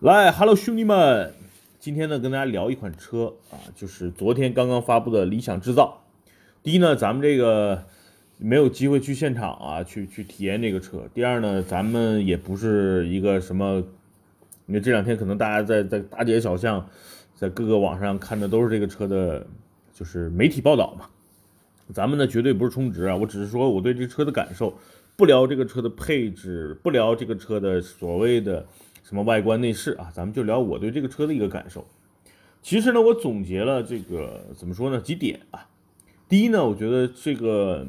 来，Hello，兄弟们，今天呢跟大家聊一款车啊，就是昨天刚刚发布的理想制造。第一呢，咱们这个没有机会去现场啊，去去体验这个车。第二呢，咱们也不是一个什么，因为这两天可能大家在在大街小巷，在各个网上看的都是这个车的，就是媒体报道嘛。咱们呢绝对不是充值啊，我只是说我对这车的感受，不聊这个车的配置，不聊这个车的所谓的。什么外观内饰啊？咱们就聊我对这个车的一个感受。其实呢，我总结了这个怎么说呢？几点啊。第一呢，我觉得这个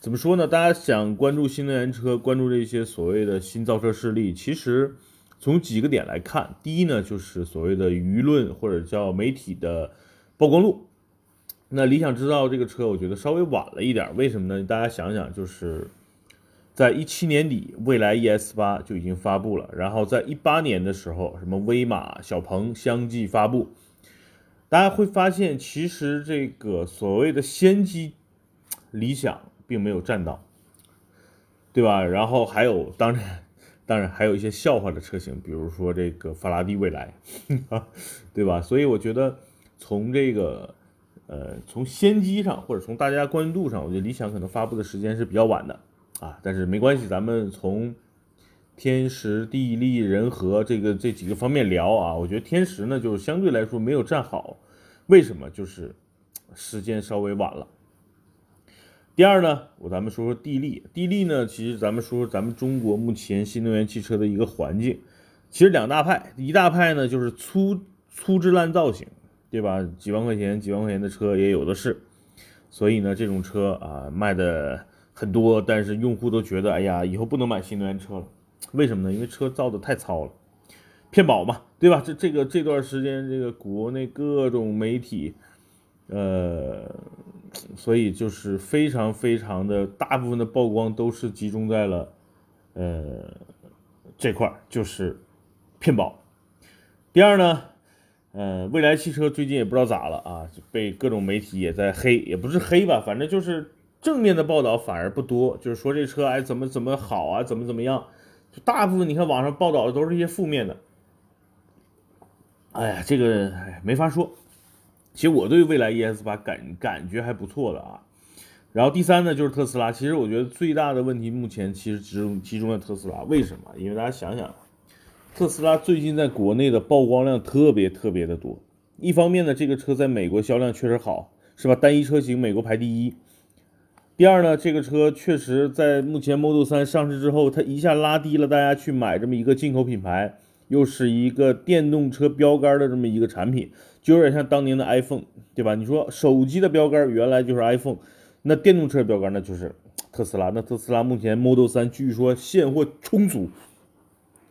怎么说呢？大家想关注新能源车，关注这些所谓的新造车势力，其实从几个点来看。第一呢，就是所谓的舆论或者叫媒体的曝光度。那理想制造这个车，我觉得稍微晚了一点。为什么呢？大家想想，就是。在一七年底，蔚来 ES 八就已经发布了。然后在一八年的时候，什么威马、小鹏相继发布。大家会发现，其实这个所谓的先机，理想并没有占到，对吧？然后还有，当然，当然还有一些笑话的车型，比如说这个法拉第未来，对吧？所以我觉得，从这个，呃，从先机上，或者从大家关注度上，我觉得理想可能发布的时间是比较晚的。啊，但是没关系，咱们从天时地利人和这个这几个方面聊啊。我觉得天时呢，就是相对来说没有站好，为什么？就是时间稍微晚了。第二呢，我咱们说说地利，地利呢，其实咱们说说咱们中国目前新能源汽车的一个环境，其实两大派，一大派呢就是粗粗制滥造型，对吧？几万块钱几万块钱的车也有的是，所以呢，这种车啊卖的。很多，但是用户都觉得，哎呀，以后不能买新能源车了，为什么呢？因为车造的太糙了，骗保嘛，对吧？这这个这段时间，这个国内各种媒体，呃，所以就是非常非常的大部分的曝光都是集中在了，呃，这块儿就是骗保。第二呢，呃，未来汽车最近也不知道咋了啊，被各种媒体也在黑，也不是黑吧，反正就是。正面的报道反而不多，就是说这车哎怎么怎么好啊，怎么怎么样，就大部分你看网上报道的都是一些负面的。哎呀，这个哎没法说。其实我对未来 ES 八感感觉还不错的啊。然后第三呢就是特斯拉，其实我觉得最大的问题目前其实集中集中在特斯拉，为什么？因为大家想想，特斯拉最近在国内的曝光量特别特别的多。一方面呢，这个车在美国销量确实好，是吧？单一车型美国排第一。第二呢，这个车确实在目前 Model 3上市之后，它一下拉低了大家去买这么一个进口品牌，又是一个电动车标杆的这么一个产品，就有点像当年的 iPhone，对吧？你说手机的标杆原来就是 iPhone，那电动车标杆那就是特斯拉。那特斯拉目前 Model 3据说现货充足，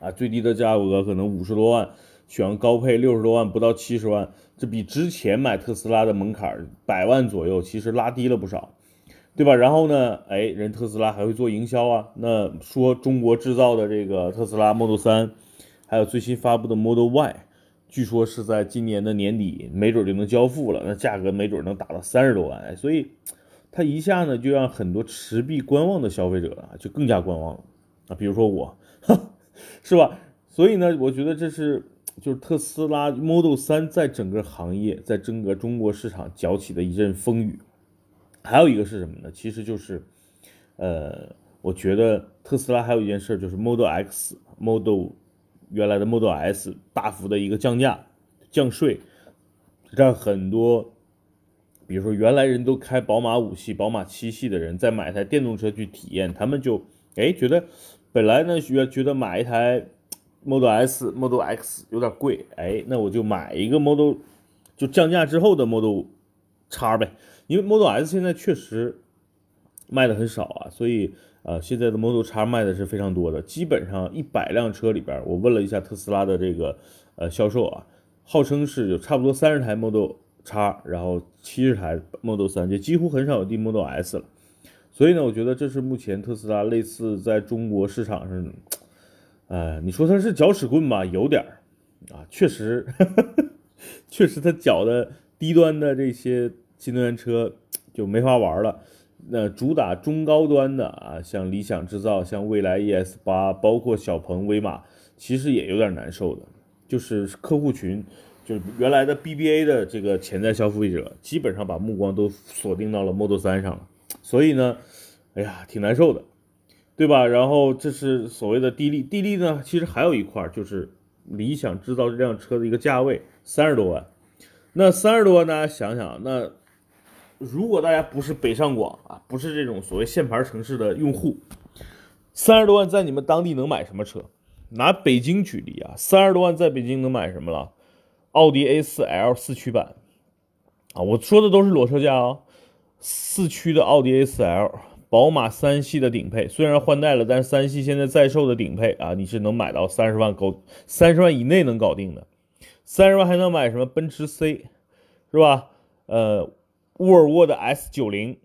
啊，最低的价格可能五十多万，选高配六十多万不到七十万，这比之前买特斯拉的门槛百万左右，其实拉低了不少。对吧？然后呢？哎，人特斯拉还会做营销啊。那说中国制造的这个特斯拉 Model 3，还有最新发布的 Model Y，据说是在今年的年底，没准就能交付了。那价格没准能达到三十多万。所以，它一下呢就让很多持币观望的消费者啊，就更加观望了啊。比如说我，是吧？所以呢，我觉得这是就是特斯拉 Model 3在整个行业，在整个中国市场搅起的一阵风雨。还有一个是什么呢？其实就是，呃，我觉得特斯拉还有一件事就是 Model X、Model 原来的 Model S 大幅的一个降价、降税，让很多，比如说原来人都开宝马五系、宝马七系的人，再买台电动车去体验，他们就哎觉得本来呢觉觉得买一台 Model S、Model X 有点贵，哎，那我就买一个 Model 就降价之后的 Model 叉呗。因为 Model S 现在确实卖的很少啊，所以呃，现在的 Model X 卖的是非常多的，基本上一百辆车里边，我问了一下特斯拉的这个呃销售啊，号称是有差不多三十台 Model X，然后七十台 Model 3，就几乎很少有 D Model S 了。所以呢，我觉得这是目前特斯拉类似在中国市场上，呃，你说它是搅屎棍吧，有点儿啊，确实，确实它搅的低端的这些。新能源车就没法玩了。那主打中高端的啊，像理想制造、像蔚来 ES 八，包括小鹏、威马，其实也有点难受的就是客户群，就是原来的 BBA 的这个潜在消费者，基本上把目光都锁定到了 Model 3上了。所以呢，哎呀，挺难受的，对吧？然后这是所谓的地利，地利呢，其实还有一块就是理想制造这辆车的一个价位，三十多万。那三十多万，大家想想，那如果大家不是北上广啊，不是这种所谓限牌城市的用户，三十多万在你们当地能买什么车？拿北京举例啊，三十多万在北京能买什么了？奥迪 A4L 四驱版啊，我说的都是裸车价啊，四驱的奥迪 A4L，宝马三系的顶配，虽然换代了，但是三系现在在售的顶配啊，你是能买到三十万够，三十万以内能搞定的。三十万还能买什么？奔驰 C，是吧？呃，沃尔沃的 S 九零，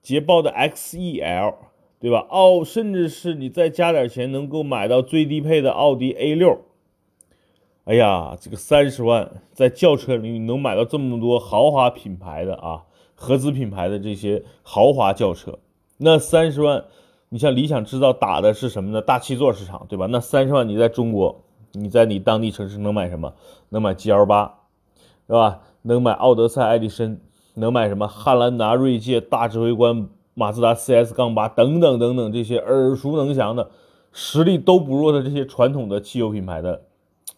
捷豹的 XEL，对吧？奥，甚至是你再加点钱，能够买到最低配的奥迪 A 六。哎呀，这个三十万在轿车里能买到这么多豪华品牌的啊，合资品牌的这些豪华轿车。那三十万，你像理想制造打的是什么呢？大七座市场，对吧？那三十万你在中国。你在你当地城市能买什么？能买 G L 八，是吧？能买奥德赛、爱迪生，能买什么？汉兰达、锐界、大指挥官、马自达 C S 杠八等等等等这些耳熟能详的、实力都不弱的这些传统的汽油品牌的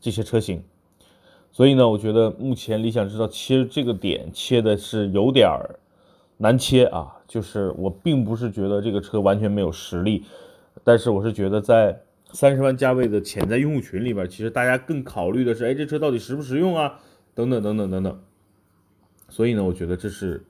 这些车型。所以呢，我觉得目前理想制造切这个点切的是有点儿难切啊。就是我并不是觉得这个车完全没有实力，但是我是觉得在。三十万价位的潜在用户群里边，其实大家更考虑的是，哎，这车到底实不实用啊？等等等等等等。所以呢，我觉得这是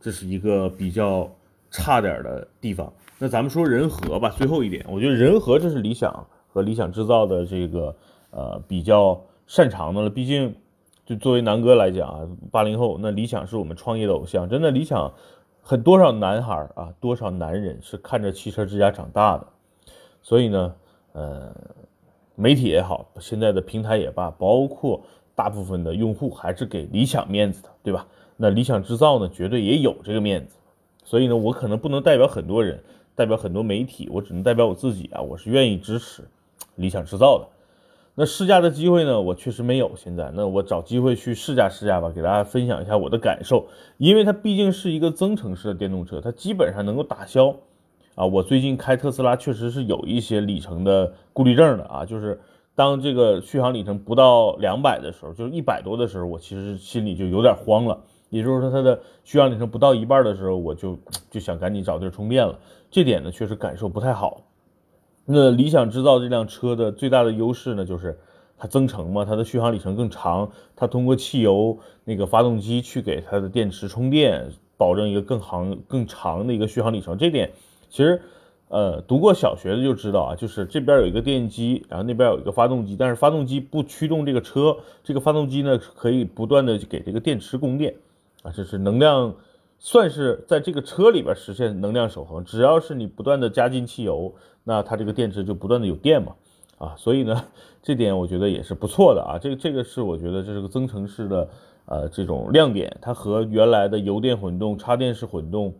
这是一个比较差点的地方。那咱们说仁和吧，最后一点，我觉得仁和这是理想和理想制造的这个呃比较擅长的了。毕竟，就作为南哥来讲啊，八零后，那理想是我们创业的偶像。真的，理想很多少男孩啊，多少男人是看着汽车之家长大的。所以呢，呃，媒体也好，现在的平台也罢，包括大部分的用户还是给理想面子的，对吧？那理想制造呢，绝对也有这个面子。所以呢，我可能不能代表很多人，代表很多媒体，我只能代表我自己啊，我是愿意支持理想制造的。那试驾的机会呢，我确实没有。现在，那我找机会去试驾试驾吧，给大家分享一下我的感受。因为它毕竟是一个增程式的电动车，它基本上能够打消。啊，我最近开特斯拉确实是有一些里程的顾虑症的啊，就是当这个续航里程不到两百的时候，就是一百多的时候，我其实心里就有点慌了。也就是说，它的续航里程不到一半的时候，我就就想赶紧找地儿充电了。这点呢，确实感受不太好。那理想制造这辆车的最大的优势呢，就是它增程嘛，它的续航里程更长，它通过汽油那个发动机去给它的电池充电，保证一个更航更长的一个续航里程。这点。其实，呃，读过小学的就知道啊，就是这边有一个电机，然后那边有一个发动机，但是发动机不驱动这个车，这个发动机呢可以不断的给这个电池供电，啊，这是能量，算是在这个车里边实现能量守恒。只要是你不断的加进汽油，那它这个电池就不断的有电嘛，啊，所以呢，这点我觉得也是不错的啊。这这个是我觉得这是个增程式的，呃，这种亮点，它和原来的油电混动、插电式混动。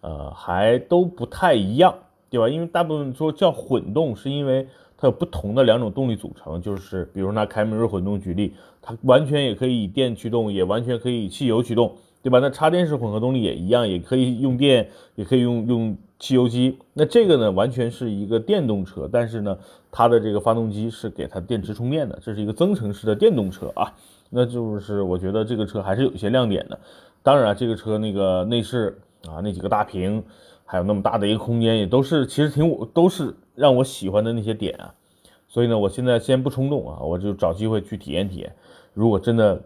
呃，还都不太一样，对吧？因为大部分说叫混动，是因为它有不同的两种动力组成，就是比如拿凯美瑞混动举例，它完全也可以以电驱动，也完全可以以汽油驱动，对吧？那插电式混合动力也一样，也可以用电，也可以用用汽油机。那这个呢，完全是一个电动车，但是呢，它的这个发动机是给它电池充电的，这是一个增程式的电动车啊。那就是我觉得这个车还是有一些亮点的。当然，这个车那个内饰。啊，那几个大屏，还有那么大的一个空间，也都是其实挺都是让我喜欢的那些点啊。所以呢，我现在先不冲动啊，我就找机会去体验体验。如果真的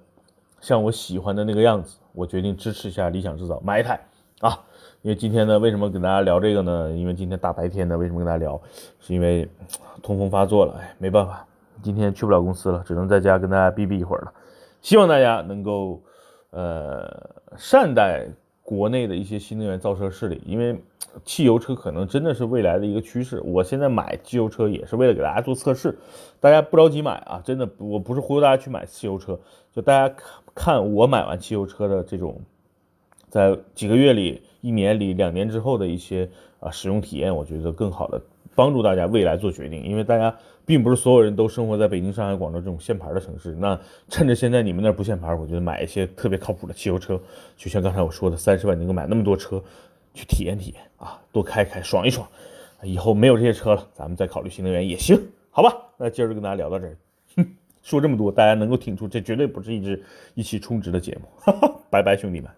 像我喜欢的那个样子，我决定支持一下理想制造，买一台啊。因为今天呢，为什么跟大家聊这个呢？因为今天大白天的，为什么跟大家聊？是因为通风发作了，哎，没办法，今天去不了公司了，只能在家跟大家逼逼一会儿了。希望大家能够呃善待。国内的一些新能源造车势力，因为汽油车可能真的是未来的一个趋势。我现在买汽油车也是为了给大家做测试，大家不着急买啊，真的，我不是忽悠大家去买汽油车，就大家看我买完汽油车的这种，在几个月里、一年里、两年之后的一些啊使用体验，我觉得更好的帮助大家未来做决定，因为大家并不是所有人都生活在北京、上海、广州这种限牌的城市。那趁着现在你们那儿不限牌，我觉得买一些特别靠谱的汽油车，就像刚才我说的，三十万能够买那么多车，去体验体验啊，多开开，爽一爽。以后没有这些车了，咱们再考虑新能源也行，好吧？那今儿就跟大家聊到这儿，说这么多，大家能够听出，这绝对不是一支一期充值的节目。哈哈拜拜，兄弟们。